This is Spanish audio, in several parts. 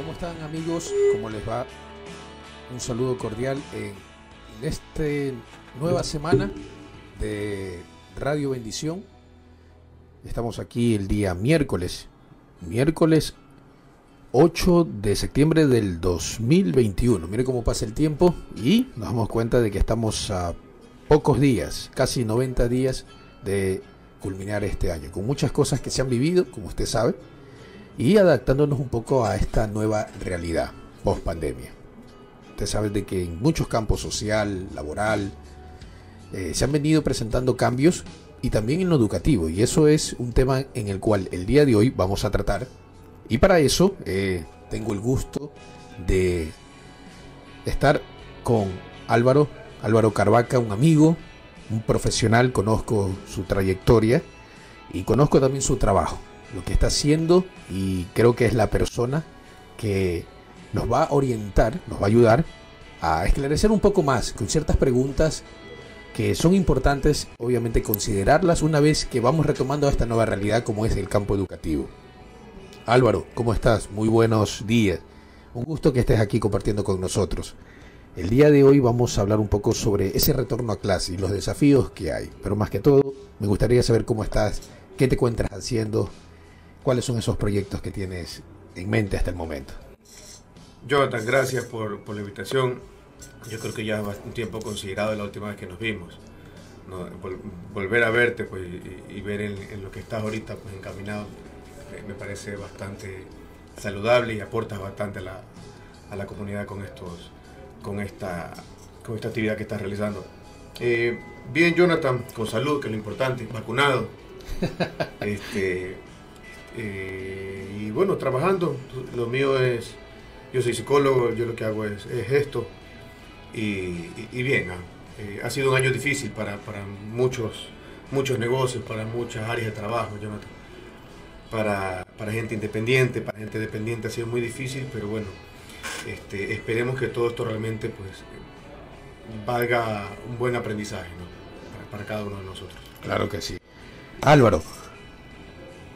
¿Cómo están amigos? ¿Cómo les va? Un saludo cordial en esta nueva semana de Radio Bendición. Estamos aquí el día miércoles, miércoles 8 de septiembre del 2021. Mire cómo pasa el tiempo y nos damos cuenta de que estamos a pocos días, casi 90 días de culminar este año, con muchas cosas que se han vivido, como usted sabe, y adaptándonos un poco a esta nueva realidad post pandemia. Usted sabe de que en muchos campos social, laboral, eh, se han venido presentando cambios y también en lo educativo, y eso es un tema en el cual el día de hoy vamos a tratar y para eso eh, tengo el gusto de estar con Álvaro, Álvaro Carvaca, un amigo, un profesional, conozco su trayectoria y conozco también su trabajo, lo que está haciendo y creo que es la persona que nos va a orientar, nos va a ayudar a esclarecer un poco más con ciertas preguntas que son importantes, obviamente considerarlas una vez que vamos retomando esta nueva realidad como es el campo educativo. Álvaro, ¿cómo estás? Muy buenos días. Un gusto que estés aquí compartiendo con nosotros. El día de hoy vamos a hablar un poco sobre ese retorno a clase y los desafíos que hay. Pero más que todo, me gustaría saber cómo estás, qué te encuentras haciendo, cuáles son esos proyectos que tienes en mente hasta el momento. Jonathan, gracias por, la invitación. Yo creo que ya es un tiempo considerado la última vez que nos vimos. volver a verte pues, y, ver en, lo que estás ahorita pues, encaminado me parece bastante saludable y aporta bastante a la, a la comunidad con, estos, con, esta, con esta actividad que estás realizando. Eh, bien, Jonathan, con salud, que es lo importante, vacunado. este, eh, y bueno, trabajando. Lo mío es, yo soy psicólogo, yo lo que hago es, esto. Y, y, bien, ah, eh, ha sido un año difícil para, para muchos, muchos negocios, para muchas áreas de trabajo, Jonathan para, gente independiente, para gente dependiente ha sido muy difícil, pero bueno, este, esperemos que todo esto realmente pues valga un buen aprendizaje para, cada uno de nosotros. Claro que sí. Álvaro,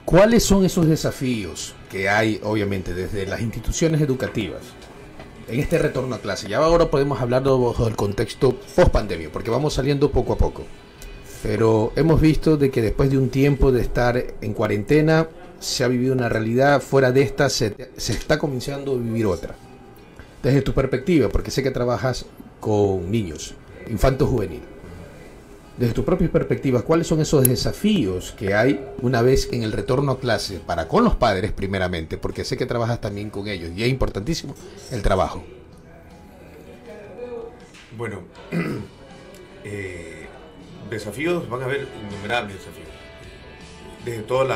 ¿cuáles son esos desafíos que hay obviamente desde las instituciones educativas en este retorno a clase? Ya ahora podemos hablar del contexto post pandemia, porque vamos saliendo poco a poco. Pero hemos visto de que después de un tiempo de estar en cuarentena, se ha vivido una realidad, fuera de esta se, está comenzando a vivir otra. Desde tu perspectiva, porque sé que trabajas con niños, infantos juvenil. Desde tu propia perspectiva, ¿cuáles son esos desafíos que hay una vez en el retorno a clase para con los padres primeramente? Porque sé que trabajas también con ellos y es importantísimo el trabajo. Bueno, eh, desafíos, van a haber innumerables desafíos desde todos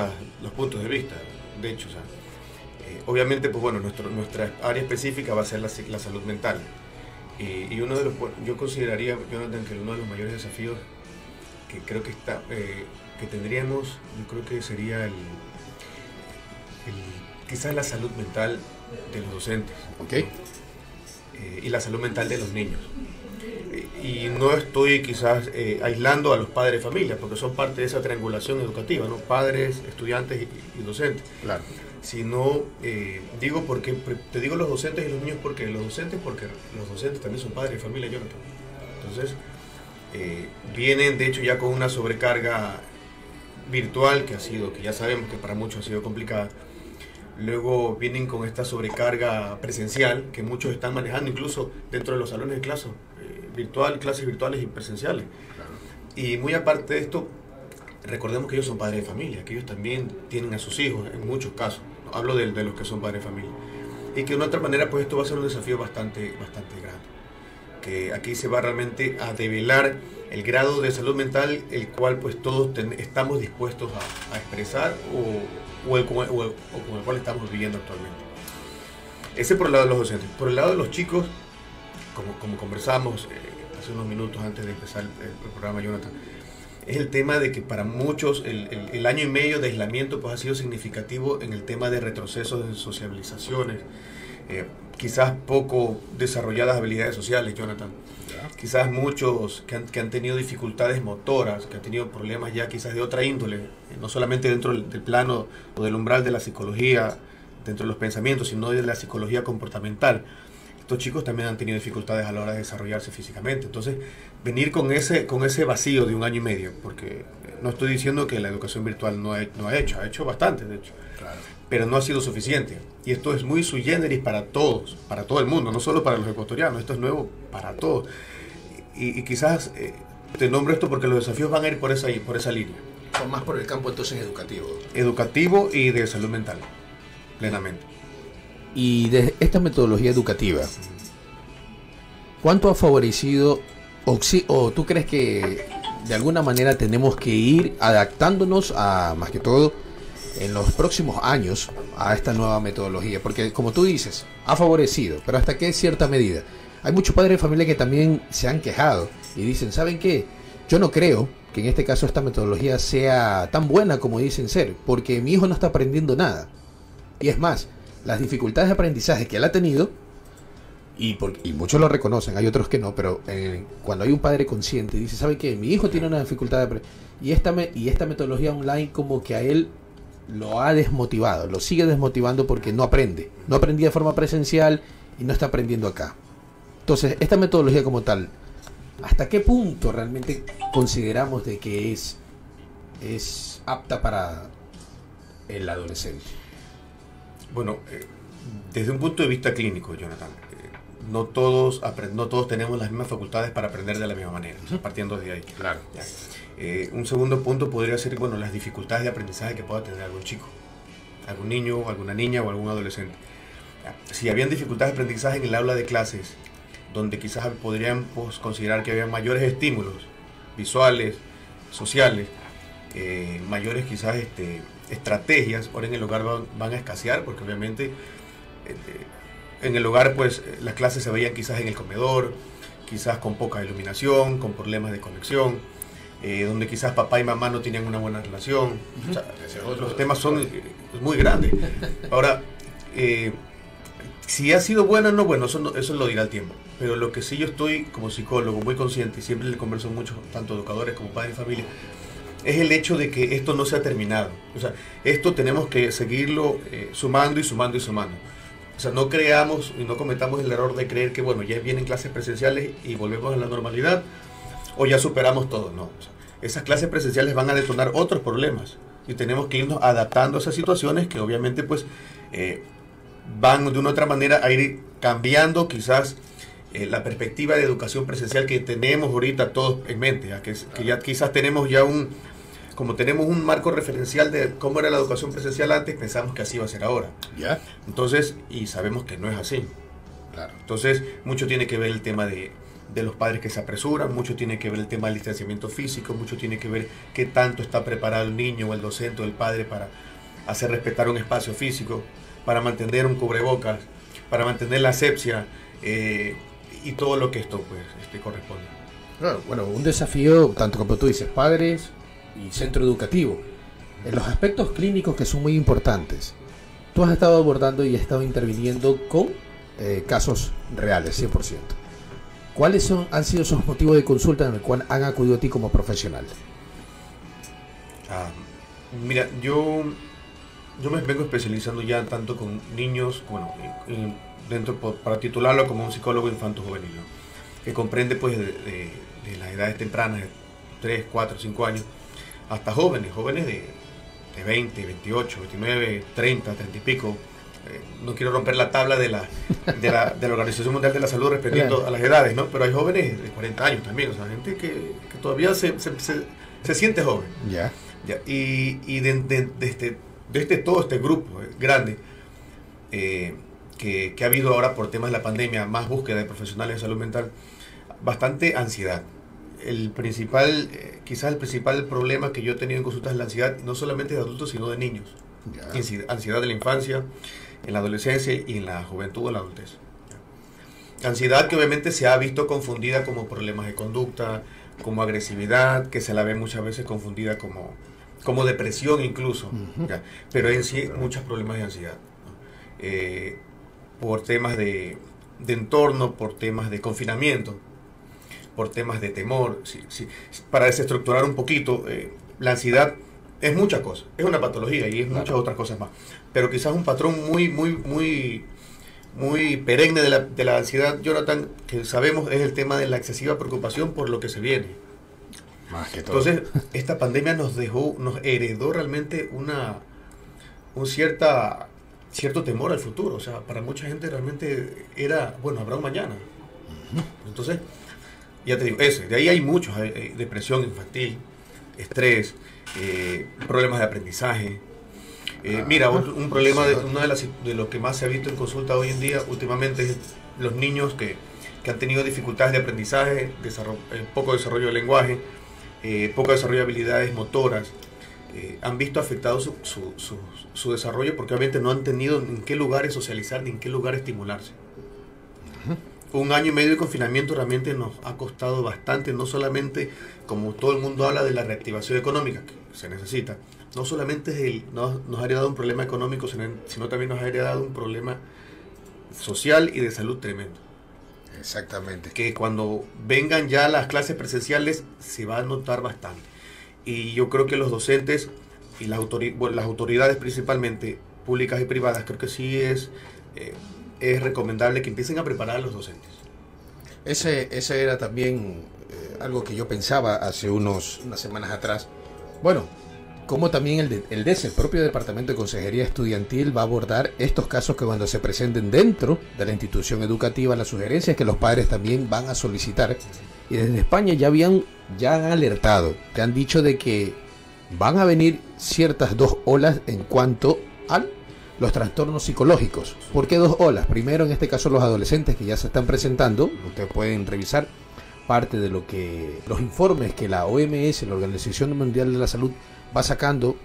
los puntos de vista. De hecho, eh, obviamente, pues bueno, nuestro, nuestra área específica va a ser la, salud mental. Y, uno de los, yo consideraría, Jonathan, que uno de los mayores desafíos que creo que está, eh, que tendríamos, yo creo que sería el, quizás la salud mental de los docentes. Okay. Eh, y la salud mental de los niños y no estoy quizás eh, aislando a los padres de familia, porque son parte de esa triangulación educativa, ¿no? Padres, estudiantes y, docentes. Claro. Sino, eh, digo porque, te digo los docentes y los niños porque los docentes, porque los docentes también son padres de familia, Jonathan. Entonces, eh, vienen de hecho ya con una sobrecarga virtual que ha sido, que ya sabemos que para muchos ha sido complicada. Luego vienen con esta sobrecarga presencial que muchos están manejando incluso dentro de los salones de clase, virtual, clases virtuales y presenciales. Y muy aparte de esto, recordemos que ellos son padres de familia, que ellos también tienen a sus hijos en muchos casos. Hablo de, de los que son padres de familia. Y que de una otra manera, pues esto va a ser un desafío bastante, bastante grande. Aquí se va realmente a develar el grado de salud mental el cual pues todos estamos dispuestos a, expresar o, con el cual estamos viviendo actualmente. Ese por el lado de los docentes. Por el lado de los chicos, como, como conversamos eh, hace unos minutos antes de empezar el, programa, Jonathan, es el tema de que para muchos el, año y medio de aislamiento pues, ha sido significativo en el tema de retrocesos de sociabilizaciones, eh, quizás poco desarrolladas habilidades sociales, Jonathan. Quizás muchos que han, que han, tenido dificultades motoras, que han tenido problemas ya quizás de otra índole, eh, no solamente dentro del, del plano o del umbral de la psicología, dentro de los pensamientos, sino de la psicología comportamental. Estos chicos también han tenido dificultades a la hora de desarrollarse físicamente. Entonces, venir con ese, con ese vacío de un año y medio, porque no estoy diciendo que la educación virtual no ha, no ha hecho, ha hecho bastante, de hecho. Pero no ha sido suficiente. Y esto es muy sui generis para todos, para todo el mundo, no solo para los ecuatorianos, esto es nuevo para todos. Y, quizás eh, te nombro esto porque los desafíos van a ir por esa, por esa línea. Son más por el campo entonces educativo. Educativo y de salud mental, plenamente. Y de esta metodología educativa, ¿cuánto ha favorecido o, o tú crees que de alguna manera tenemos que ir adaptándonos a, más que todo, en los próximos años a esta nueva metodología? Porque como tú dices, ha favorecido, pero hasta qué cierta medida. Hay muchos padres de familia que también se han quejado y dicen, ¿saben qué? Yo no creo que en este caso esta metodología sea tan buena como dicen ser, porque mi hijo no está aprendiendo nada. Y es más, las dificultades de aprendizaje que él ha tenido, y, muchos lo reconocen, hay otros que no, pero eh, cuando hay un padre consciente y dice, ¿sabe qué? Mi hijo tiene una dificultad de. Y esta, y esta metodología online como que a él lo ha desmotivado, lo sigue desmotivando porque no aprende. No aprendía de forma presencial y no está aprendiendo acá. Entonces, esta metodología como tal, ¿hasta qué punto realmente consideramos de que es, es apta para el adolescente? Bueno, eh, desde un punto de vista clínico, Jonathan, no todos no todos tenemos las mismas facultades para aprender de la misma manera, partiendo de ahí. Claro. Eh, un segundo punto podría ser, bueno, las dificultades de aprendizaje que pueda tener algún chico, algún niño, alguna niña o algún adolescente. Si habían dificultades de aprendizaje en el aula de clases, donde quizás podrían pues, considerar que había mayores estímulos visuales, sociales, mayores quizás este, estrategias ahora en el hogar van, a escasear porque obviamente eh, en el hogar pues las clases se veían quizás en el comedor, quizás con poca iluminación, con problemas de conexión, eh, donde quizás papá y mamá no tenían una buena relación. los temas son eh, muy grandes. Ahora, si ha sido bueno o no, bueno, eso, eso lo dirá el tiempo. Pero lo que sí yo estoy como psicólogo muy consciente y siempre le converso mucho, tanto educadores como padres de familia, es el hecho de que esto no se ha terminado. O sea, esto tenemos que seguirlo eh, sumando y sumando y sumando. O sea, no creamos y no cometamos el error de creer que, bueno, ya vienen clases presenciales y volvemos a la normalidad o ya superamos todo. No, esas clases presenciales van a detonar otros problemas y tenemos que irnos adaptando a esas situaciones que obviamente pues eh, van de una u otra manera a ir cambiando quizás eh, la perspectiva de educación presencial que tenemos ahorita todos en mente, que, que, ya quizás tenemos ya un, como tenemos un marco referencial de cómo era la educación presencial antes, pensamos que así va a ser ahora. ¿Ya? Entonces, y sabemos que no es así. Claro. Entonces, mucho tiene que ver el tema de, de los padres que se apresuran, mucho tiene que ver el tema del distanciamiento físico, mucho tiene que ver qué tanto está preparado el niño o el docente o el padre para hacer respetar un espacio físico, para mantener un cubrebocas, para mantener la asepsia, eh, y todo lo que esto pues este, corresponde. bueno, un desafío, tanto como tú dices, padres y centro educativo. En los aspectos clínicos que son muy importantes, tú has estado abordando y has estado interviniendo con eh, casos reales, 100%. ¿Cuáles son, han sido esos motivos de consulta en el cual han acudido a ti como profesional? Ah, mira, yo, yo me vengo especializando ya tanto con niños, bueno, en, dentro para titularlo como un psicólogo infanto juvenil, que comprende pues de, las edades tempranas, de 3, 4, 5 años, hasta jóvenes, jóvenes de, de 20, 28, 29, 30, 30 y pico. Eh, no quiero romper la tabla de la, de la, de la Organización Mundial de la Salud respecto a las edades, ¿no? Pero hay jóvenes de 40 años también, o sea, gente que, que todavía se, se, se, siente joven. Ya. ya y y de, de, este, de este todo este grupo eh, grande, eh, que, ha habido ahora por temas de la pandemia, más búsqueda de profesionales de salud mental, bastante ansiedad. El principal, eh, quizás el principal problema que yo he tenido en consultas es la ansiedad, no solamente de adultos, sino de niños. Ansiedad de la infancia, en la adolescencia y en la juventud o la adultez. Ansiedad que obviamente se ha visto confundida como problemas de conducta, como agresividad, que se la ve muchas veces confundida como, como depresión incluso. Pero en sí muchos problemas de ansiedad. Eh, por temas de, entorno, por temas de confinamiento, por temas de temor. Para desestructurar un poquito, eh, la ansiedad es muchas cosas, es una patología y es muchas otras cosas más. Pero quizás un patrón muy, muy, muy, muy perenne de la, de la ansiedad, Jonathan, que sabemos es el tema de la excesiva preocupación por lo que se viene. Más que todo. Entonces, esta pandemia nos dejó, nos heredó realmente una, un cierta, cierto temor al futuro. O sea, para mucha gente realmente era, bueno, habrá un mañana. Entonces, ya te digo, ese, de ahí hay muchos, hay- hay depresión infantil, estrés, eh, problemas de aprendizaje. Eh, mira, otro- un problema, de, una de, las, de lo que más se ha visto en consulta hoy en día últimamente es los niños que, que han tenido dificultades de aprendizaje, eh, poco desarrollo del lenguaje, eh, poco desarrollo de habilidades motoras, eh, han visto afectado su, su, su- su desarrollo porque obviamente no han tenido en qué lugares socializar ni en qué lugar estimularse. Un año y medio de confinamiento realmente nos ha costado bastante, no solamente como todo el mundo habla de la reactivación económica que se necesita, no solamente es el, no, nos ha heredado un problema económico, sino, también nos ha heredado un problema social y de salud tremendo. Exactamente. Que cuando vengan ya las clases presenciales se va a notar bastante. Y yo creo que los docentes y las, autori- bueno, las autoridades principalmente, públicas y privadas, creo que sí es, eh, es recomendable que empiecen a preparar a los docentes. Ese, ese era también eh, algo que yo pensaba hace unos, unas semanas atrás. Bueno, como también el, de- el DES, el propio Departamento de Consejería Estudiantil, va a abordar estos casos que cuando se presenten dentro de la institución educativa, las sugerencias que los padres también van a solicitar. Y desde España ya habían, ya han alertado, te han dicho de que van a venir ciertas dos olas en cuanto a los trastornos psicológicos. ¿Por qué dos olas? Primero, en este caso, los adolescentes que ya se están presentando, ustedes pueden revisar parte de lo que los informes que la OMS, la Organización Mundial de la Salud, va sacando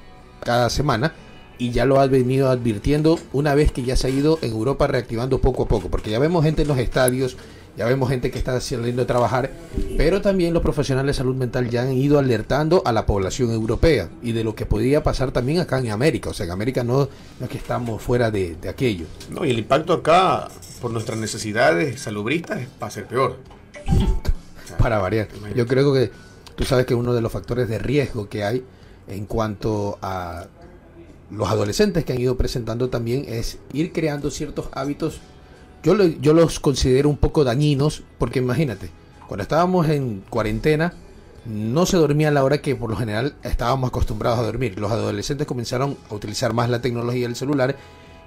cada semana y ya lo ha venido advirtiendo una vez que ya se ha ido en Europa reactivando poco a poco, porque ya vemos gente en los estadios, ya vemos gente que está saliendo a trabajar, pero también los profesionales de salud mental ya han ido alertando a la población europea y de lo que podría pasar también acá en América, o sea, en América no, no es que estamos fuera de, de aquello. No, y el impacto acá, por nuestras necesidades salubristas, va a ser peor. Para variar. Yo creo que tú sabes que uno de los factores de riesgo que hay en cuanto a los adolescentes que han ido presentando también es ir creando ciertos hábitos. Yo, lo- yo los considero un poco dañinos porque imagínate, cuando estábamos en cuarentena no se dormía a la hora que por lo general estábamos acostumbrados a dormir. Los adolescentes comenzaron a utilizar más la tecnología del celular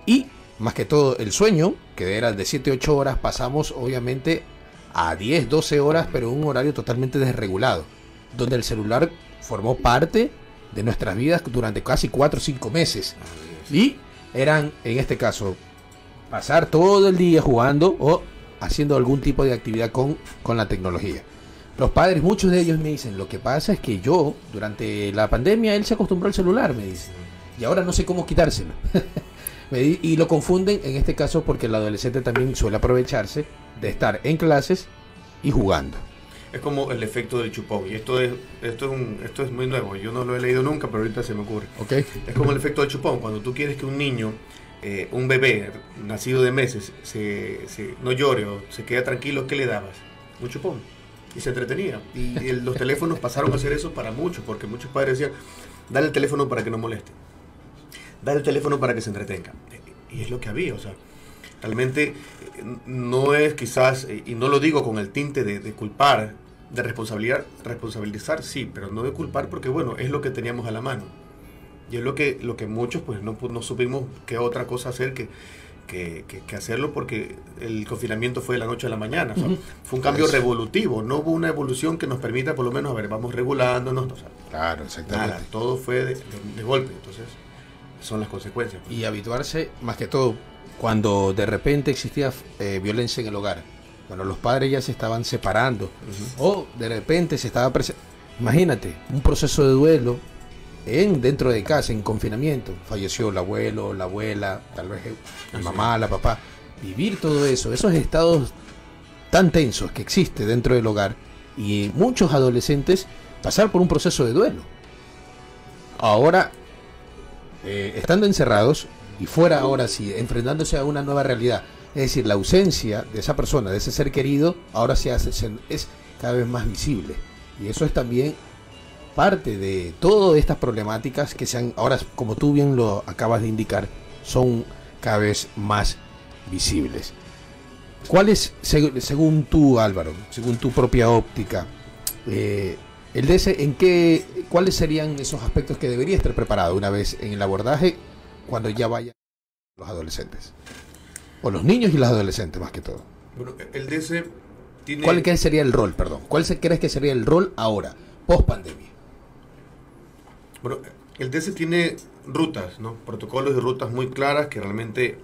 y más que todo el sueño, que era de 7 8 horas, pasamos obviamente a 10, 12 horas, pero en un horario totalmente desregulado, donde el celular formó parte de nuestras vidas durante casi 4 o 5 meses. Y eran, en este caso, pasar todo el día jugando o haciendo algún tipo de actividad con, con la tecnología. Los padres, muchos de ellos me dicen, lo que pasa es que yo, durante la pandemia, él se acostumbró al celular, me dicen, y ahora no sé cómo quitárselo. Y lo confunden en este caso porque el adolescente también suele aprovecharse de estar en clases y jugando. Es como el efecto del chupón. Y esto es, esto es, un, esto es muy nuevo. Yo no lo he leído nunca, pero ahorita se me ocurre. ¿Ok? Es como el efecto del chupón. Cuando tú quieres que un niño, eh, un bebé nacido de meses, se, no llore o se quede tranquilo, ¿qué le dabas? Un chupón. Y se entretenía. Y los teléfonos pasaron a hacer eso para muchos, porque muchos padres decían, dale el teléfono para que no moleste. Dale el teléfono para que se entretenga. Y es lo que había, o sea, realmente eh, no es quizás, eh, y no lo digo con el tinte de, de culpar, de responsabilizar, responsabilizar, sí, pero no de culpar porque, bueno, es lo que teníamos a la mano. Y es lo que, lo que muchos pues no, no supimos qué otra cosa hacer que, que, que- que hacerlo porque el confinamiento fue de la noche a la mañana. o sea, Ujú. Fue un cambio Eso. revolutivo, no hubo una evolución que nos permita por lo menos, a ver, vamos regulándonos, o sea, Claro, nada, todo fue de, de- de golpe, entonces son las consecuencias. pues. Y habituarse, más que todo, cuando de repente existía eh, violencia en el hogar, cuando los padres ya se estaban separando, o de repente se estaba Imagínate, un proceso de duelo en dentro de casa, en confinamiento. Falleció el abuelo, la abuela, tal vez la mamá, la papá. Vivir todo eso, esos estados tan tensos que existe dentro del hogar y muchos adolescentes pasar por un proceso de duelo. Ahora, eh, estando encerrados y fuera ahora sí, enfrentándose a una nueva realidad, es decir, la ausencia de esa persona, de ese ser querido, ahora se hace, se- es cada vez más visible. Y eso es también parte de todas estas problemáticas que sean, ahora como tú bien lo acabas de indicar, son cada vez más visibles. ¿Cuál según tú, Álvaro, según tu propia óptica, eh, el DS, en qué, cuáles serían esos aspectos que debería estar preparado una vez en el abordaje cuando ya vayan los adolescentes? O los niños y los adolescentes más que todo. Bueno, el DS tiene... ¿Cuál sería el rol, perdón? ¿Cuál se, crees que sería el rol ahora, post pandemia? Bueno, el DS tiene rutas, ¿no? Protocolos y rutas muy claras que realmente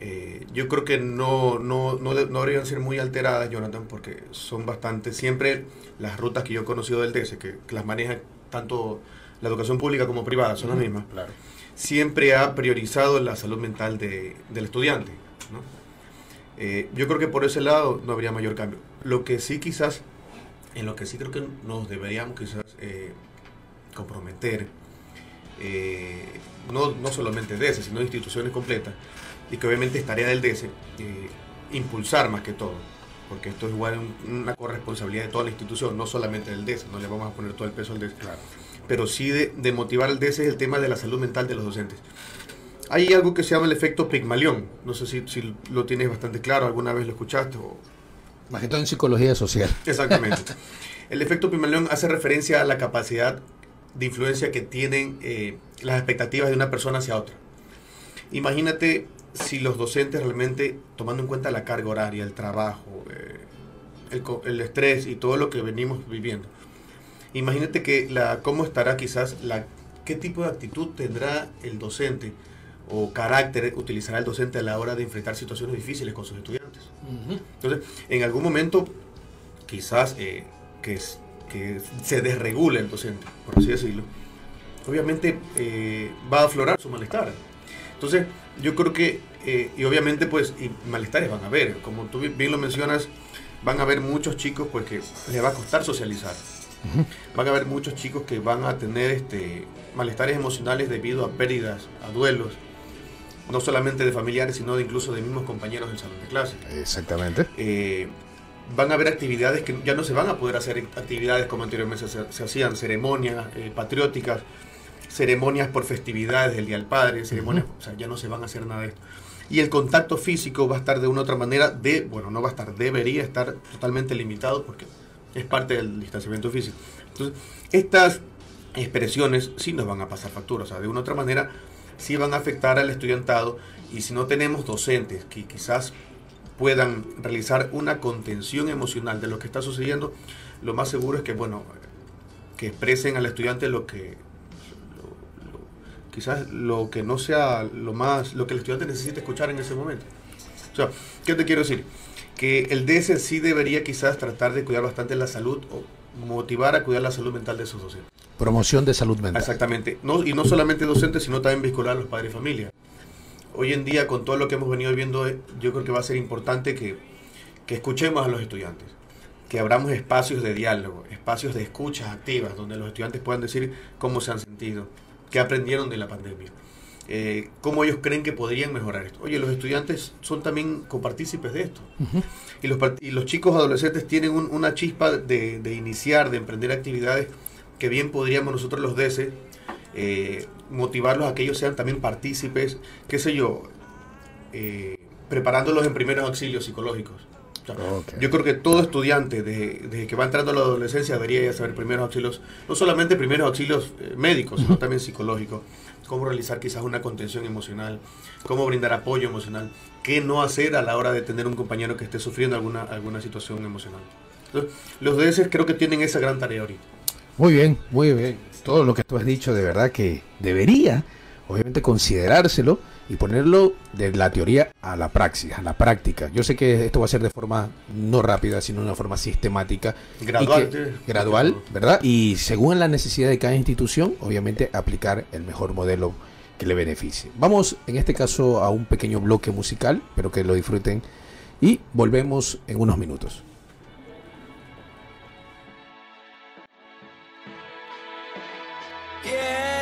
eh, yo creo que no, no, no, no, deberían ser muy alteradas, Jonathan, porque son bastante, siempre las rutas que yo he conocido del DS, que, las maneja tanto la educación pública como privada, son las mismas. Claro. Siempre ha priorizado la salud mental de, del estudiante. ¿no? Eh, yo creo que por ese lado no habría mayor cambio. Lo que sí quizás, en lo que sí creo que nos deberíamos quizás eh, comprometer, no, no solamente DS, sino instituciones completas, y que obviamente es tarea del DS eh, impulsar más que todo, porque esto es igual una corresponsabilidad de toda la institución, no solamente del DS, no le vamos a poner todo el peso al DS, claro. pero sí de, motivar al DS es el tema de la salud mental de los docentes. Hay algo que se llama el efecto Pigmalión, no sé si, si lo tienes bastante claro, alguna vez lo escuchaste o... Más que todo en psicología social. Exactamente. el efecto Pigmalión hace referencia a la capacidad de influencia que tienen eh, las expectativas de una persona hacia otra. Imagínate si los docentes realmente, tomando en cuenta la carga horaria, el trabajo, eh, el, estrés y todo lo que venimos viviendo, imagínate que la, cómo estará quizás, la, qué tipo de actitud tendrá el docente o carácter utilizará el docente a la hora de enfrentar situaciones difíciles con sus estudiantes. Entonces, en algún momento, quizás eh, que, que se desregule el docente, por así decirlo, obviamente eh, va a aflorar su malestar. Entonces, yo creo que, eh, y obviamente pues, y malestares van a haber, como tú bien lo mencionas, van a haber muchos chicos pues que les va a costar socializar. Van a haber muchos chicos que van a tener este, malestares emocionales debido a pérdidas, a duelos, no solamente de familiares, sino de incluso de mismos compañeros del salón de clase. Exactamente. Eh, van a haber actividades que ya no se van a poder hacer actividades como anteriormente se, hacían, ceremonias eh, patrióticas, ceremonias por festividades del Día del Padre, ceremonias, o sea, ya no se van a hacer nada de esto. Y el contacto físico va a estar de una u otra manera, de, bueno, no va a estar, debería estar totalmente limitado porque es parte del distanciamiento físico. Entonces, estas expresiones sí nos van a pasar factura, o sea, de una u otra manera sí van a afectar al estudiantado y si no tenemos docentes que quizás puedan realizar una contención emocional de lo que está sucediendo, lo más seguro es que, bueno, que expresen al estudiante lo que quizás lo que no sea lo más, lo que el estudiante necesita escuchar en ese momento. O sea, ¿qué te quiero decir? Que el DS sí debería quizás tratar de cuidar bastante la salud o motivar a cuidar la salud mental de sus docentes. Promoción de salud mental. Exactamente. No, y no solamente docentes, sino también vincular a los padres y familia. Hoy en día, con todo lo que hemos venido viendo, eh, yo creo que va a ser importante que, que escuchemos a los estudiantes, que abramos espacios de diálogo, espacios de escuchas activas, donde los estudiantes puedan decir cómo se han sentido, qué aprendieron de la pandemia, eh, cómo ellos creen que podrían mejorar esto. Oye, los estudiantes son también copartícipes de esto. y, los, y los chicos adolescentes tienen una chispa de, iniciar, de emprender actividades que bien podríamos nosotros los DS eh, motivarlos a que ellos sean también partícipes, qué sé yo, eh, preparándolos en primeros auxilios psicológicos. Yo creo que todo estudiante desde que va entrando a la adolescencia debería ya saber primeros auxilios, no solamente primeros auxilios eh, médicos, sino también psicológicos, cómo realizar quizás una contención emocional, cómo brindar apoyo emocional, qué no hacer a la hora de tener un compañero que esté sufriendo alguna, alguna situación emocional. los DS creo que tienen esa gran tarea ahorita. Muy bien, muy bien. Todo lo que tú has dicho de verdad que debería, obviamente, considerárselo y ponerlo de la teoría a la praxis, a la práctica. Yo sé que esto va a ser de forma no rápida, sino de una forma sistemática. Gradual. gradual, ¿verdad? Y según la necesidad de cada institución, obviamente aplicar el mejor modelo que le beneficie. Vamos en este caso a un pequeño bloque musical, pero que lo disfruten y volvemos en unos minutos. Yeah.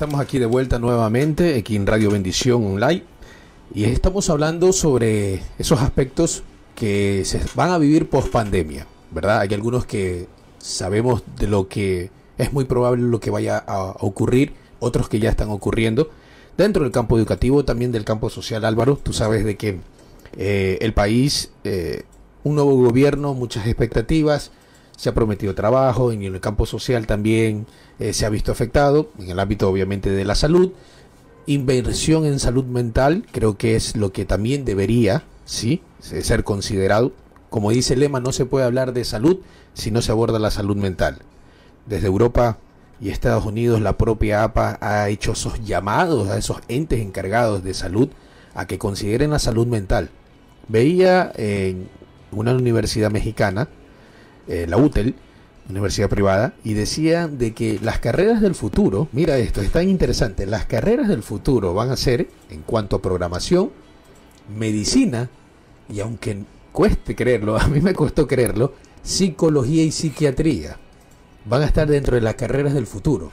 estamos aquí de vuelta nuevamente aquí en Radio Bendición Online y estamos hablando sobre esos aspectos que se van a vivir post pandemia, ¿verdad? Hay algunos que sabemos de lo que es muy probable lo que vaya a ocurrir, otros que ya están ocurriendo dentro del campo educativo, también del campo social, Álvaro. Tú sabes de que eh, el país, eh, un nuevo gobierno, muchas expectativas, se ha prometido trabajo, en el campo social también eh, se ha visto afectado, en el ámbito obviamente de la salud. Inversión en salud mental creo que es lo que también debería ¿sí? ser considerado. Como dice el lema, no se puede hablar de salud si no se aborda la salud mental. Desde Europa y Estados Unidos la propia APA ha hecho esos llamados a esos entes encargados de salud a que consideren la salud mental. Veía en una universidad mexicana, eh, la UTEL, universidad privada, y decía de que las carreras del futuro, mira esto, es tan interesante, las carreras del futuro van a ser, en cuanto a programación, medicina, y aunque cueste creerlo, a mí me costó creerlo, psicología y psiquiatría van a estar dentro de las carreras del futuro.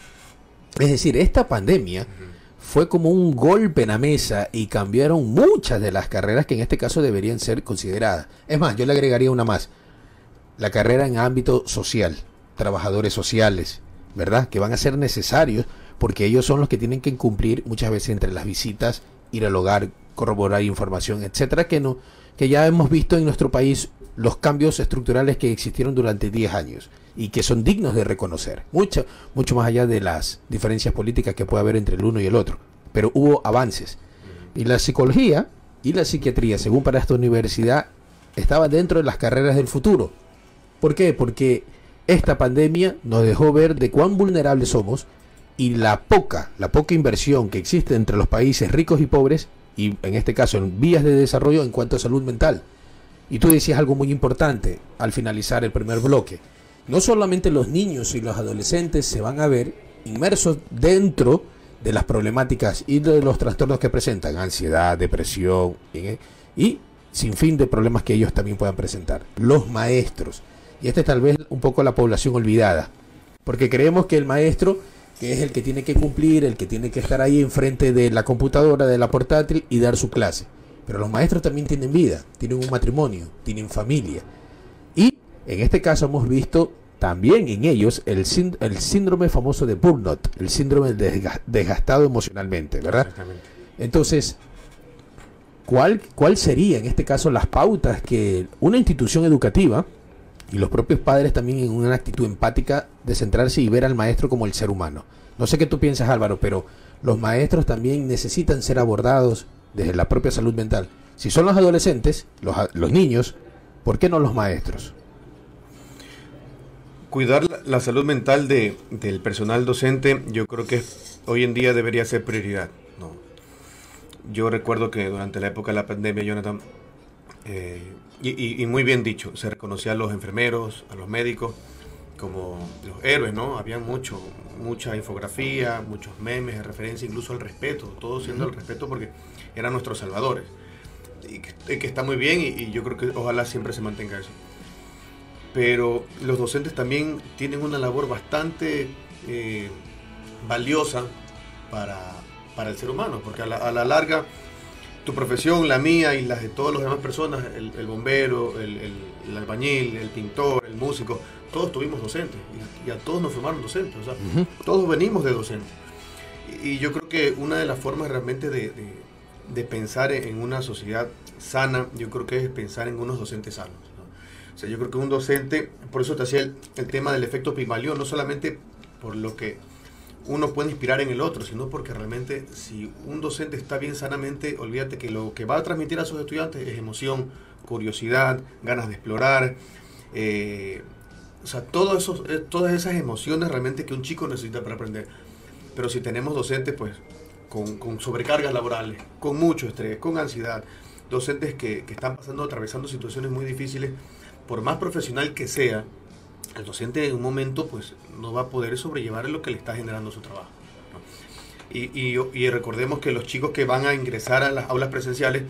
Es decir, esta pandemia fue como un golpe en la mesa y cambiaron muchas de las carreras que en este caso deberían ser consideradas. Es más, yo le agregaría una más. La carrera en ámbito social, trabajadores sociales, ¿verdad? Que van a ser necesarios porque ellos son los que tienen que cumplir muchas veces entre las visitas, ir al hogar, corroborar información, etcétera, que no que ya hemos visto en nuestro país los cambios estructurales que existieron durante 10 años y que son dignos de reconocer, mucho, mucho más allá de las diferencias políticas que puede haber entre el uno y el otro. Pero hubo avances. Y la psicología y la psiquiatría, según para esta universidad, estaban dentro de las carreras del futuro. ¿Por qué? Porque esta pandemia nos dejó ver de cuán vulnerables somos y la poca, la poca inversión que existe entre los países ricos y pobres, y en este caso en vías de desarrollo en cuanto a salud mental. Y tú decías algo muy importante al finalizar el primer bloque no solamente los niños y los adolescentes se van a ver inmersos dentro de las problemáticas y de los trastornos que presentan, ansiedad, depresión y sin fin de problemas que ellos también puedan presentar. Los maestros. Y esta es tal vez un poco la población olvidada, porque creemos que el maestro que es el que tiene que cumplir, el que tiene que estar ahí enfrente de la computadora, de la portátil y dar su clase. Pero los maestros también tienen vida, tienen un matrimonio, tienen familia. Y en este caso hemos visto también en ellos el, el síndrome famoso de burnout, el síndrome desgastado emocionalmente, ¿verdad? Entonces, ¿cuál, ¿cuál sería en este caso las pautas que una institución educativa y los propios padres también en una actitud empática de centrarse y ver al maestro como el ser humano? No sé qué tú piensas Álvaro, pero los maestros también necesitan ser abordados desde la propia salud mental. Si son los adolescentes, los, los niños, ¿por qué no los maestros? cuidar la salud mental de, del personal docente, yo creo que hoy en día debería ser prioridad. ¿no? Yo recuerdo que durante la época de la pandemia, Jonathan, eh, y, muy bien dicho, se reconocía a los enfermeros, a los médicos, como los héroes, ¿no? Había mucho, mucha infografía, muchos memes de referencia, incluso al respeto, todo siendo el respeto porque eran nuestros salvadores. Y que, está muy bien y, y yo creo que ojalá siempre se mantenga eso pero los docentes también tienen una labor bastante eh, valiosa para, el ser humano, porque a la, larga tu profesión, la mía y las de todas las demás personas, el, bombero, el, albañil, el pintor, el músico, todos tuvimos docentes y, a todos nos formaron docentes, o sea, todos venimos de docentes. Y, yo creo que una de las formas realmente de, de pensar en una sociedad sana, yo creo que es pensar en unos docentes sanos. O sea, yo creo que un docente, por eso te hacía el, tema del efecto Pigmalión, no solamente por lo que uno puede inspirar en el otro, sino porque realmente si un docente está bien sanamente, olvídate que lo que va a transmitir a sus estudiantes es emoción, curiosidad, ganas de explorar, eh, o sea, todo eso, eh, todas esas emociones realmente que un chico necesita para aprender. Pero si tenemos docentes, pues, con, sobrecargas laborales, con mucho estrés, con ansiedad, docentes que están pasando, atravesando situaciones muy difíciles, por más profesional que sea, el docente en un momento pues no va a poder sobrellevar lo que le está generando su trabajo. Y, recordemos que los chicos que van a ingresar a las aulas presenciales,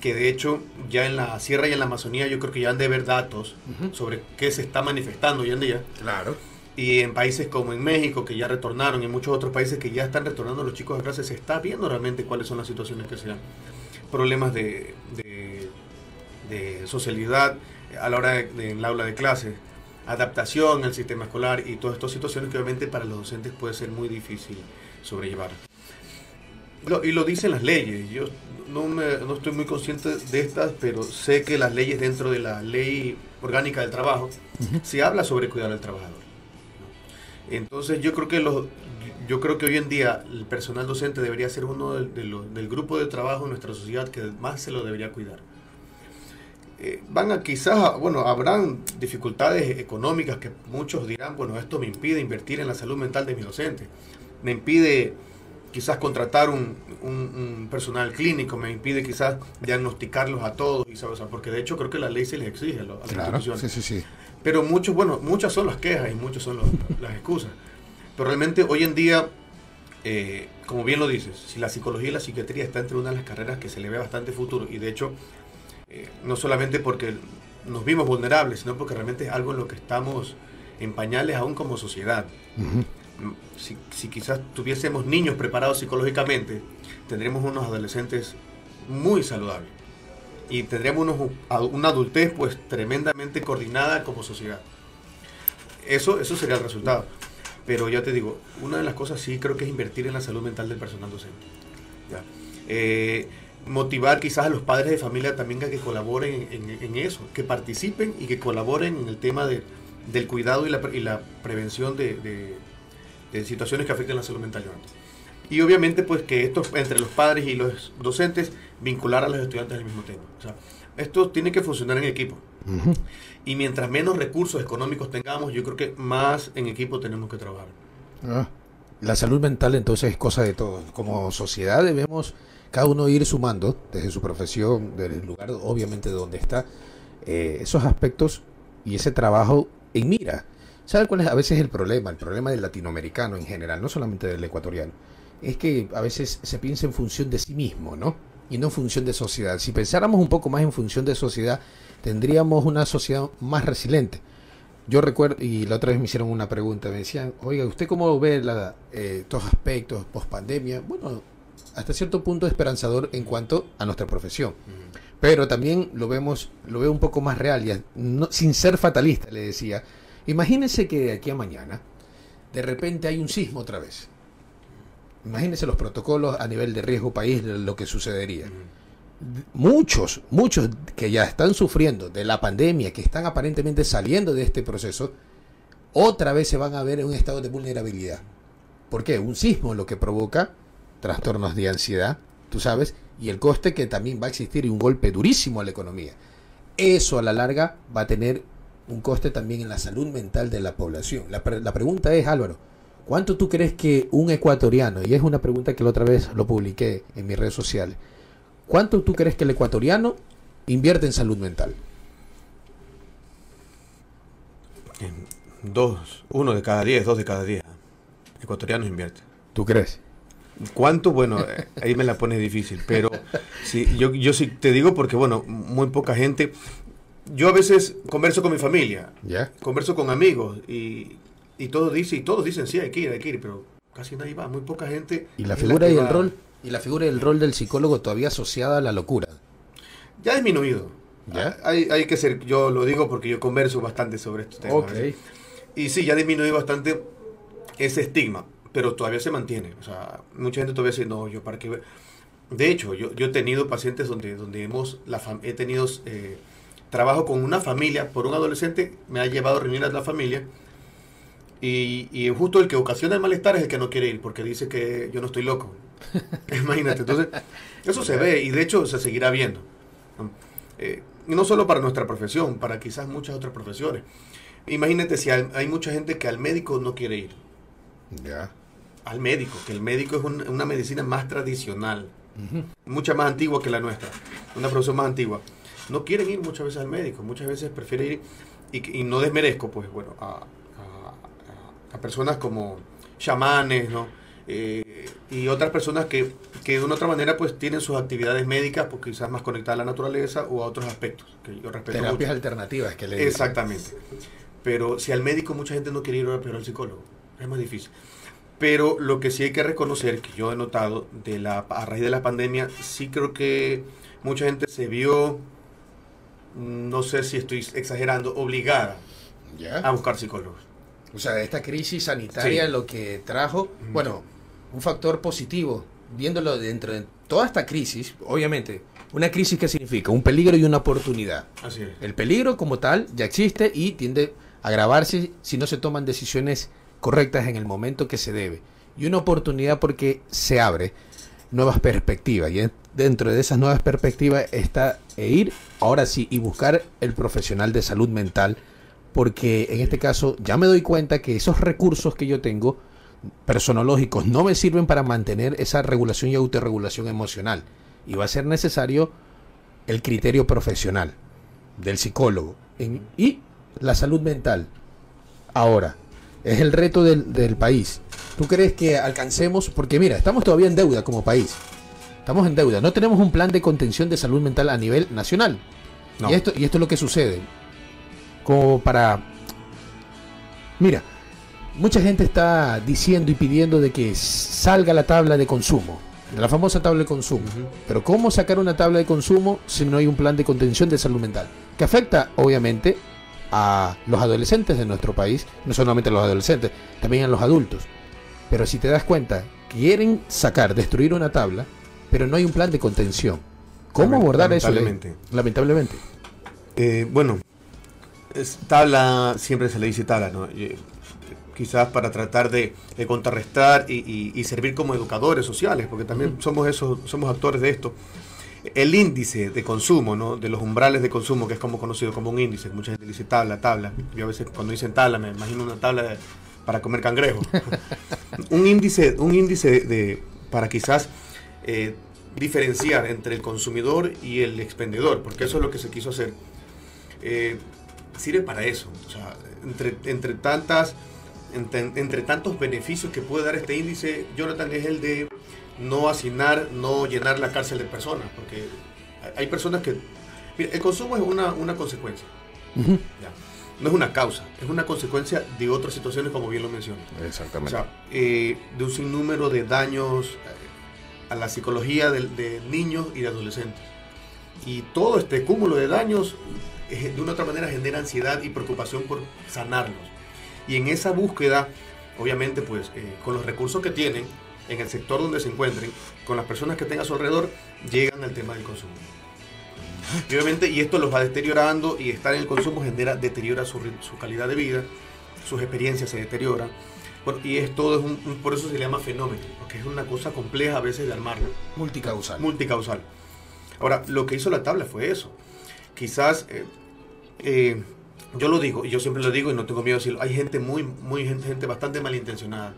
que de hecho ya en la Sierra y en la Amazonía yo creo que ya han de ver datos sobre qué se está manifestando hoy en día. Claro. Y en países como en México, que ya retornaron, y en muchos otros países que ya están retornando los chicos a clase, se está viendo realmente cuáles son las situaciones que se dan. Problemas de, de, de socialidad, a la hora de, en la aula de clase, adaptación al sistema escolar y todas estas situaciones que obviamente para los docentes puede ser muy difícil sobrellevar. y lo dicen las leyes. Yo no, me, no estoy muy consciente de estas, pero sé que las leyes dentro de la ley orgánica del trabajo se habla sobre cuidar al trabajador. Entonces yo creo que los, yo creo que hoy en día el personal docente debería ser uno del, de los- del grupo de trabajo en nuestra sociedad que más se lo debería cuidar. Eh, van a quizás, bueno, habrán dificultades económicas que muchos dirán, bueno, esto me impide invertir en la salud mental de mis docentes, me impide quizás contratar un, un- un personal clínico, me impide quizás diagnosticarlos a todos, y. O sea, porque de hecho creo que la ley se les exige a, las Claro, instituciones. sí, sí, sí. Pero muchos, bueno, muchas son las quejas y muchas son los- las excusas. Pero realmente hoy en día, eh, como bien lo dices, si la psicología y la psiquiatría está entre una de las carreras que se le ve bastante futuro, y de hecho, eh, no solamente porque nos vimos vulnerables, sino porque realmente es algo en lo que estamos en pañales aún como sociedad. Mm, Si, si quizás tuviésemos niños preparados psicológicamente, tendríamos unos adolescentes muy saludables. Y tendríamos unos, una adultez pues tremendamente coordinada como sociedad. Eso, eso sería el resultado. Pero ya te digo, una de las cosas sí creo que es invertir en la salud mental del personal docente. ¿ya? Eh, motivar quizás a los padres de familia también a que colaboren en, en- en eso, que participen y que colaboren en el tema de- del cuidado y la, y la prevención de, de- de situaciones que afecten la salud mental. Y obviamente pues que esto entre los padres y los docentes vincular a los estudiantes al mismo tema. O sea, esto tiene que funcionar en equipo. Ujú. Y mientras menos recursos económicos tengamos, yo creo que más en equipo tenemos que trabajar. Ah, La salud mental entonces es cosa de todos. Como sociedad debemos cada uno ir sumando desde su profesión, desde el lugar obviamente donde está, eh, esos aspectos y ese trabajo en mira. ¿Sabe cuál es a veces el problema? El problema del latinoamericano en general, no solamente del ecuatoriano. Es que a veces se piensa en función de sí mismo, ¿no? Y no en función de sociedad. Si pensáramos un poco más en función de sociedad, tendríamos una sociedad más resiliente. Yo recuerdo, y la otra vez me hicieron una pregunta, me decían, oiga, ¿usted cómo ve la, eh, estos aspectos post pandemia? Bueno, hasta cierto punto esperanzador en cuanto a nuestra profesión. Pero también lo vemos, lo veo un poco más real, y a- no- sin ser fatalista, le decía. Imagínense que de aquí a mañana, de repente hay un sismo otra vez. Imagínense los protocolos a nivel de riesgo país, lo que sucedería muchos, muchos que ya están sufriendo de la pandemia, que están aparentemente saliendo de este proceso, otra vez se van a ver en un estado de vulnerabilidad. ¿Por qué? Un sismo lo que provoca trastornos de ansiedad, tú sabes, y el coste que también va a existir y un golpe durísimo a la economía. Eso a la larga va a tener un coste también en la salud mental de la población. La, pre- la pregunta es, Álvaro, ¿cuánto tú crees que un ecuatoriano, y es una pregunta que la otra vez lo publiqué en mis redes sociales, ¿Cuánto tú crees que el ecuatoriano invierte en salud mental? En Dos, uno de cada diez, dos de cada diez ecuatorianos invierte. ¿Tú crees? ¿Cuánto? Bueno, eh, ahí me la pones difícil, pero sí, yo, yo sí te digo porque, bueno, muy poca gente. Yo a veces converso con mi familia, ¿Ya? converso con amigos y, y todos dicen, y todos dicen, sí, hay que ir, hay que ir, pero casi nadie va, muy poca gente. Y la figura que y el va. rol y la figura y el rol del psicólogo todavía asociada a la locura. Ya ha disminuido. ¿Ya? Hay, hay que ser, yo lo digo porque yo converso bastante sobre estos temas. ¿eh? Y sí, ya ha disminuido bastante ese estigma, pero todavía se mantiene. O sea, mucha gente todavía dice, no, yo para qué. ver?". De hecho, yo, yo he tenido pacientes donde, donde hemos, la fam- he tenido eh, trabajo con una familia, por un adolescente, me ha llevado a reunir a la familia. Y, y justo el que ocasiona el malestar es el que no quiere ir, porque dice que yo no estoy loco. Imagínate, entonces, eso se ve y de hecho se seguirá viendo. ¿no? Eh, no solo para nuestra profesión, para quizás muchas otras profesiones. Imagínate si hay, hay mucha gente que al médico no quiere ir. Ya. Al médico, que el médico es un- una medicina más tradicional, mucha más antigua que la nuestra, una profesión más antigua. No quieren ir muchas veces al médico, muchas veces prefieren ir, y, y no desmerezco, pues bueno, a, a- personas como chamanes, ¿no? Eh, y otras personas que, que de una otra manera pues tienen sus actividades médicas, pues quizás más conectadas a la naturaleza o a otros aspectos, que yo respeto mucho. Terapias alternativas que le. Exactamente. Pero si al médico mucha gente no quiere ir, pero al psicólogo. Es más difícil. Pero lo que sí hay que reconocer, que yo he notado de la, a raíz de la pandemia, sí creo que mucha gente se vio, no sé si estoy exagerando, obligada a buscar psicólogos. O sea, esta crisis sanitaria Sí. lo que trajo, bueno, un factor positivo, viéndolo dentro de toda esta crisis, obviamente, una crisis que significa un peligro y una oportunidad. Así es. El peligro como tal ya existe y tiende a agravarse si no se toman decisiones correctas en el momento que se debe. y una oportunidad porque se abre nuevas perspectivas. Y en- dentro de esas nuevas perspectivas está e ir ahora sí y buscar el profesional de salud mental. Porque en este caso ya me doy cuenta que esos recursos que yo tengo personológicos no me sirven para mantener esa regulación y autorregulación emocional. Y va a ser necesario el criterio profesional del psicólogo y la salud mental. Ahora, es el reto del, del país. ¿Tú crees que alcancemos? Porque mira, estamos todavía en deuda como país. Estamos en deuda. No tenemos un plan de contención de salud mental a nivel nacional. No. Y, esto, y esto es lo que sucede. Como para... Mira, mucha gente está diciendo y pidiendo de que salga la tabla de consumo. La famosa tabla de consumo. Pero ¿cómo sacar una tabla de consumo si no hay un plan de contención de salud mental? Que afecta, obviamente, a los adolescentes de nuestro país, no solamente a los adolescentes, también a los adultos. Pero si te das cuenta, quieren sacar, destruir una tabla, pero no hay un plan de contención. ¿Cómo Lament- abordar eso? lamentablemente. Lamentablemente. Eh, bueno, es tabla, siempre se le dice tabla, ¿no? Eh, quizás para tratar de, de contrarrestar y, y- y servir como educadores sociales, porque también somos esos, somos actores de esto. El índice de consumo, ¿no? De los umbrales de consumo, que es como conocido como un índice, mucha gente dice tabla, tabla. Yo a veces cuando dicen tabla me imagino una tabla de- para comer cangrejo. un índice, un índice de, de- para quizás eh, diferenciar entre el consumidor y el expendedor, porque eso es lo que se quiso hacer. Eh, sirve para eso. O sea, entre, entre tantas entre, entre tantos beneficios que puede dar este índice, Jonathan, es el de no asignar, no llenar la cárcel de personas, porque hay- personas que... Mira, el consumo es una, una consecuencia, ya. no es una causa, es una consecuencia de otras situaciones, como bien lo mencionas. O Exactamente. sea, eh, de un sinnúmero de daños eh, a la psicología de, de niños y de adolescentes. Y todo este cúmulo de daños, eh, de una u otra manera, genera ansiedad y preocupación por sanarlos. Y en esa búsqueda, obviamente, pues, eh, con los recursos que tienen, en el sector donde se encuentren, con las personas que tengan a su alrededor, llegan al tema del consumo. Y obviamente, y esto los va deteriorando y estar en el consumo genera, deteriora su, su calidad de vida, sus experiencias se deterioran. Bueno, y es todo, es un- un- por eso se le llama fenómeno, porque es una cosa compleja a veces de armarlo, Multicausal. multicausal. Ahora, lo que hizo la tabla fue eso. Quizás, eh, eh, yo lo digo, y yo siempre lo digo y no tengo miedo de decirlo, hay gente muy, muy gente, gente bastante malintencionada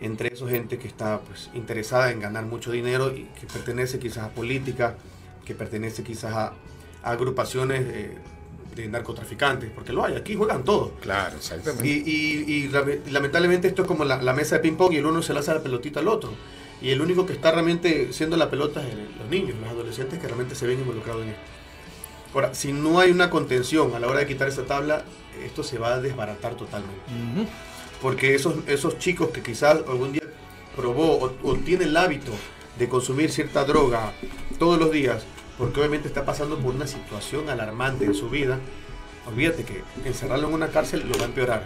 entre eso gente que está pues, interesada en ganar mucho dinero y que pertenece quizás a política, que pertenece quizás a, a agrupaciones eh, de narcotraficantes, porque lo hay, aquí juegan todos. Claro, exactamente. Y, y- y lame- lamentablemente esto es como la, la mesa de ping-pong y el uno se lanza la pelotita al otro. Y el único que está realmente siendo la pelota es el- los niños, los adolescentes que realmente se ven involucrados en esto. Ahora, si no hay una contención a la hora de quitar esta tabla, esto se va a desbaratar totalmente porque esos, esos chicos que quizás algún día probó o, o tiene el hábito de consumir cierta droga todos los días, porque obviamente está pasando por una situación alarmante en su vida, olvídate que encerrarlo en una cárcel lo va a empeorar.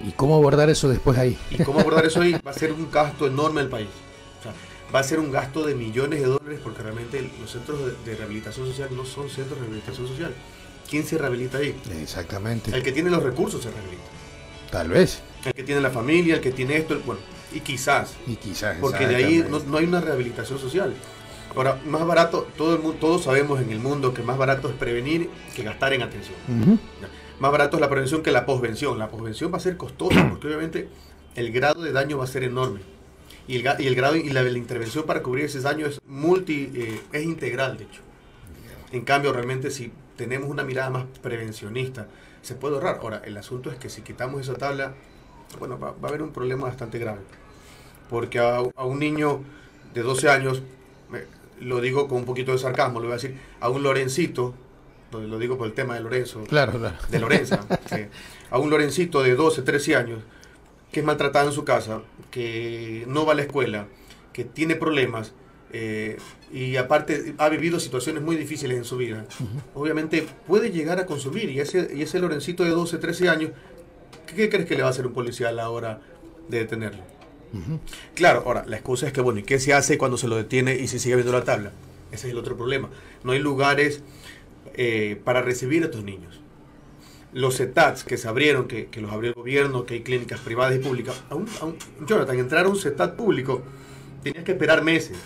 ¿Y cómo abordar eso después ahí? ¿Y cómo abordar eso ahí? Va a ser un gasto enorme al país. O sea, va a ser un gasto de millones de dólares porque realmente los centros de, rehabilitación social no son centros de rehabilitación social. ¿Quién se rehabilita ahí? Exactamente. El que tiene los recursos se rehabilita. Tal vez. El que tiene la familia, el que tiene esto, el- bueno, y quizás Y quizás. porque de ahí no, no hay una rehabilitación social. Ahora, más barato, todo el mundo, todos sabemos en el mundo que más barato es prevenir que gastar en atención. Más barato es la prevención que la posvención. La posvención va a ser costosa porque obviamente el grado de daño va a ser enorme. Y el, y el grado y la, la intervención para cubrir ese daño es multi, eh, es integral, de hecho. En cambio, realmente si tenemos una mirada más prevencionista, se puede ahorrar. Ahora, el asunto es que si quitamos esa tabla, bueno, va, va a haber un problema bastante grave. Porque a, a un niño de 12 años, me- lo digo con un poquito de sarcasmo, lo voy a decir, a un Lorencito, lo, digo por el tema de Lorenzo, Claro, claro. de Lorenza, a un Lorencito de 12, 13 años, que es maltratado en su casa, que no va a la escuela, que tiene problemas, eh, y aparte ha vivido situaciones muy difíciles en su vida, obviamente puede llegar a consumir, y ese, y ese Lorencito de 12, 13 años, ¿qué, qué crees que le va a hacer un policía a la hora de detenerlo? Claro, ahora, la excusa es que, bueno, ¿y qué se hace cuando se lo detiene y se sigue viendo la tabla? Ese es el otro problema. No hay lugares eh, para recibir a estos niños. Los CETATs que se abrieron, que, que los abrió el gobierno, que hay clínicas privadas y públicas, a un, a un- Jonathan, entrar a un CETAT público, tenías que esperar meses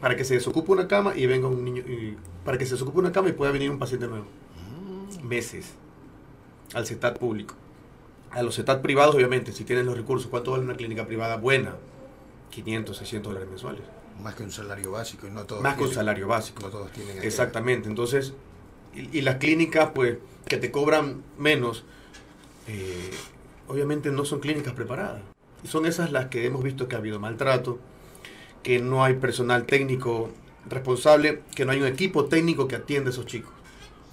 para que se desocupe una cama y venga un niño, y- para que se desocupe una cama y pueda venir un paciente nuevo. Meses al CETAT público. A los CETAT privados, obviamente, si tienen los recursos, ¿cuánto vale una clínica privada buena? 500, 600 dólares mensuales. Más que un salario básico y no todos Más que un salario básico. No todos tienen Exactamente, entonces, y, las clínicas, pues, que te cobran menos, eh, obviamente no son clínicas preparadas. Y son esas las que hemos visto que ha habido maltrato, que no hay personal técnico responsable, que no hay un equipo técnico que atienda a esos chicos.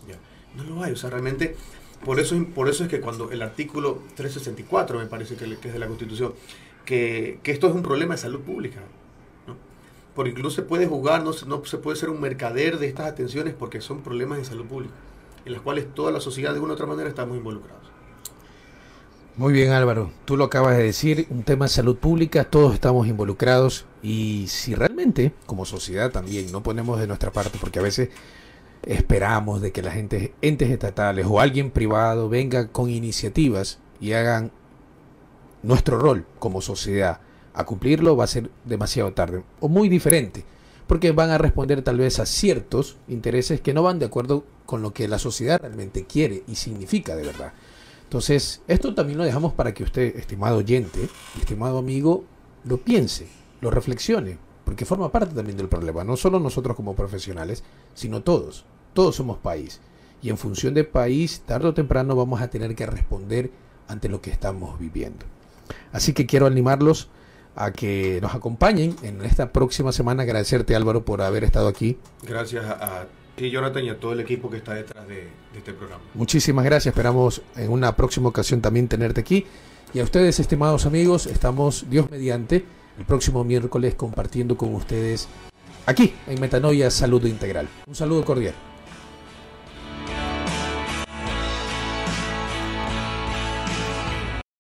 Ya. No lo hay, o sea, realmente, por eso, por eso es que cuando el artículo 364, me parece que, que es de la Constitución, que, que esto es un problema de salud pública. Porque incluso se puede jugar, no, se- no se puede ser un mercader de estas atenciones porque son problemas de salud pública, en las cuales toda la sociedad de una u otra manera estamos involucrados. Muy bien Álvaro, tú lo acabas de decir, un tema de salud pública, todos estamos involucrados y si realmente como sociedad también no ponemos de nuestra parte, porque a veces esperamos de que la gente, entes estatales o alguien privado venga con iniciativas y hagan nuestro rol como sociedad a cumplirlo, va a ser demasiado tarde o muy diferente, porque van a responder tal vez a ciertos intereses que no van de acuerdo con lo que la sociedad realmente quiere y significa de verdad. Entonces, esto también lo dejamos para que usted, estimado oyente, estimado amigo, lo piense, lo reflexione, porque forma parte también del problema, no solo nosotros como profesionales, sino todos. Todos somos país. Y en función de país, tarde o temprano vamos a tener que responder ante lo que estamos viviendo. Así que quiero animarlos a que nos acompañen en esta próxima semana. Agradecerte Álvaro por haber estado aquí. Gracias a, ti, Jonathan, y a todo el equipo que está detrás de, de este programa. Muchísimas gracias. Esperamos en una próxima ocasión también tenerte aquí. Y a ustedes, estimados amigos, estamos, Dios mediante, el próximo miércoles compartiendo con ustedes aquí en Metanoia Salud Integral. Un saludo cordial.